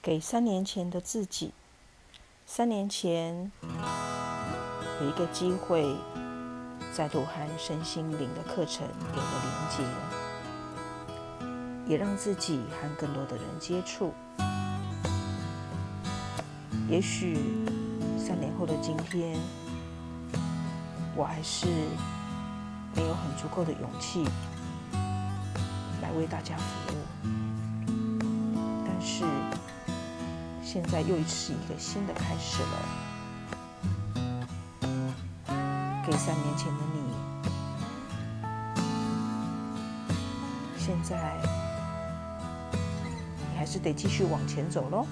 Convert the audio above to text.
给三年前的自己，三年前有一个机会，再度和身心灵的课程有了连接，也让自己和更多的人接触。也许三年后的今天，我还是没有很足够的勇气来为大家服务，但是。现在又是一个新的开始了。给三年前的你，现在你还是得继续往前走喽。